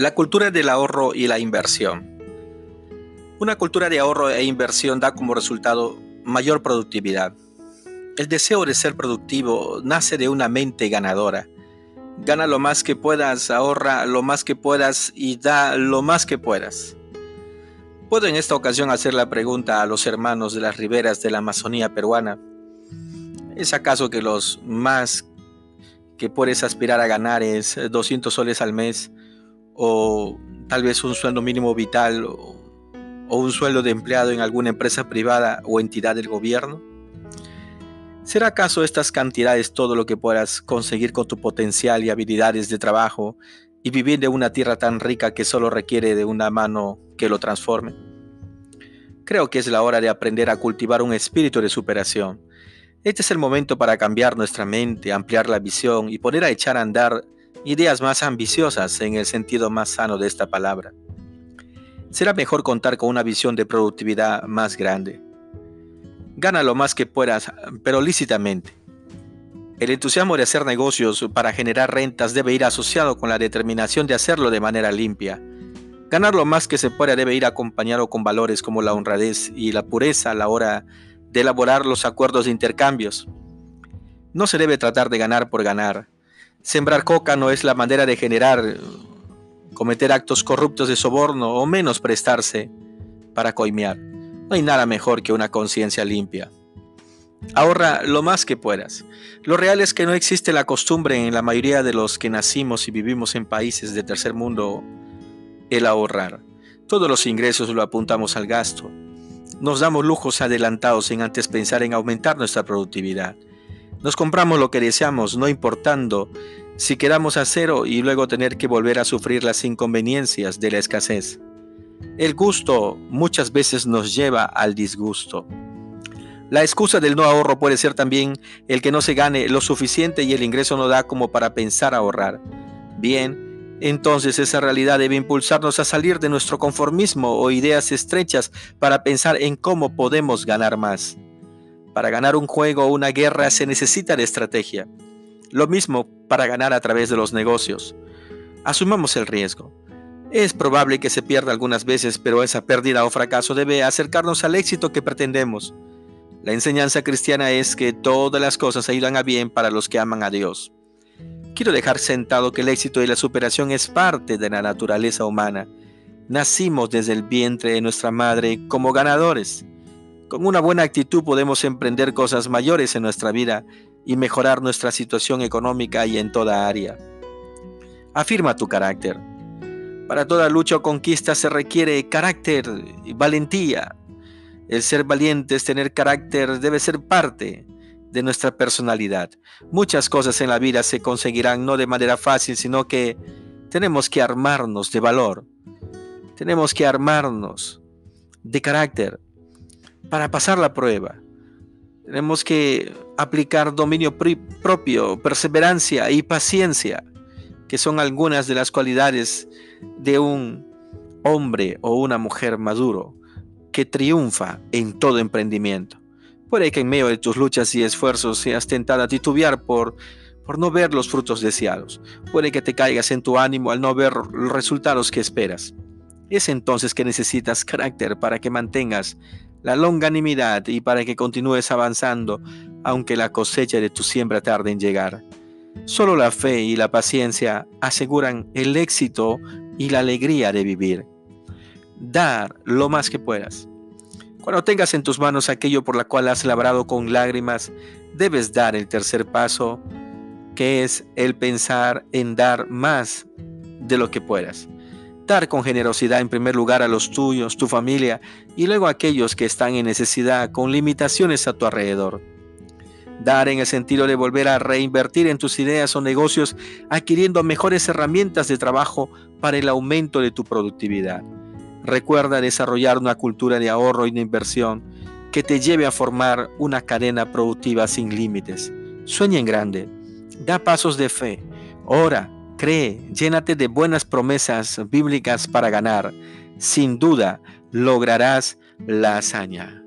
La cultura del ahorro y la inversión. Una cultura de ahorro e inversión da como resultado mayor productividad. El deseo de ser productivo nace de una mente ganadora. Gana lo más que puedas, ahorra lo más que puedas y da lo más que puedas. Puedo en esta ocasión hacer la pregunta a los hermanos de las riberas de la Amazonía peruana. ¿Es acaso que los más que puedes aspirar a ganar es 200 soles al mes o tal vez un sueldo mínimo vital o, un sueldo de empleado en alguna empresa privada o entidad del gobierno? ¿Será acaso estas cantidades todo lo que puedas conseguir con tu potencial y habilidades de trabajo y vivir de una tierra tan rica que solo requiere de una mano que lo transforme? Creo que es la hora de aprender a cultivar un espíritu de superación. Este es el momento para cambiar nuestra mente, ampliar la visión y poner a echar a andar ideas más ambiciosas en el sentido más sano de esta palabra. Será mejor contar con una visión de productividad más grande. Gana lo más que puedas, pero lícitamente. El entusiasmo de hacer negocios para generar rentas debe ir asociado con la determinación de hacerlo de manera limpia. Ganar lo más que se pueda debe ir acompañado con valores como la honradez y la pureza a la hora de elaborar los acuerdos de intercambios. No se debe tratar de ganar por ganar, Sembrar coca no es la manera de generar, cometer actos corruptos de soborno o menos prestarse para coimear. No hay nada mejor que una conciencia limpia. Ahorra lo más que puedas. Lo real es que no existe la costumbre en la mayoría de los que nacimos y vivimos en países de tercer mundo el ahorrar. Todos los ingresos lo apuntamos al gasto. Nos damos lujos adelantados sin antes pensar en aumentar nuestra productividad. Nos compramos lo que deseamos, no importando si quedamos a cero y luego tener que volver a sufrir las inconveniencias de la escasez. El gusto muchas veces nos lleva al disgusto. La excusa del no ahorro puede ser también el que no se gane lo suficiente y el ingreso no da como para pensar ahorrar. Bien, entonces esa realidad debe impulsarnos a salir de nuestro conformismo o ideas estrechas para pensar en cómo podemos ganar más. Para ganar un juego o una guerra se necesita de estrategia. Lo mismo para ganar a través de los negocios. Asumamos el riesgo. Es probable que se pierda algunas veces, pero esa pérdida o fracaso debe acercarnos al éxito que pretendemos. La enseñanza cristiana es que todas las cosas ayudan a bien para los que aman a Dios. Quiero dejar sentado que el éxito y la superación es parte de la naturaleza humana. Nacimos desde el vientre de nuestra madre como ganadores. Con una buena actitud podemos emprender cosas mayores en nuestra vida y mejorar nuestra situación económica y en toda área. Afirma tu carácter. Para toda lucha o conquista se requiere carácter y valentía. El ser valiente es tener carácter, debe ser parte de nuestra personalidad. Muchas cosas en la vida se conseguirán no de manera fácil, sino que tenemos que armarnos de valor. Tenemos que armarnos de carácter para pasar la prueba. Tenemos que aplicar dominio propio, perseverancia y paciencia, que son algunas de las cualidades de un hombre o una mujer maduro que triunfa en todo emprendimiento. Puede que en medio de tus luchas y esfuerzos seas tentado a titubear por, por no ver los frutos deseados. Puede que te caigas en tu ánimo al no ver los resultados que esperas. Es entonces que necesitas carácter para que mantengas la longanimidad y para que continúes avanzando aunque la cosecha de tu siembra tarde en llegar. Solo la fe y la paciencia aseguran el éxito y la alegría de vivir. Dar lo más que puedas. Cuando tengas en tus manos aquello por la cual has labrado con lágrimas, debes dar el tercer paso, que es el pensar en dar más de lo que puedas con generosidad en primer lugar a los tuyos, tu familia y luego a aquellos que están en necesidad con limitaciones a tu alrededor. Dar en el sentido de volver a reinvertir en tus ideas o negocios adquiriendo mejores herramientas de trabajo para el aumento de tu productividad. Recuerda desarrollar una cultura de ahorro y de inversión que te lleve a formar una cadena productiva sin límites. Sueña en grande, da pasos de fe, ora, Cree, llénate de buenas promesas bíblicas para ganar. Sin duda, lograrás la hazaña.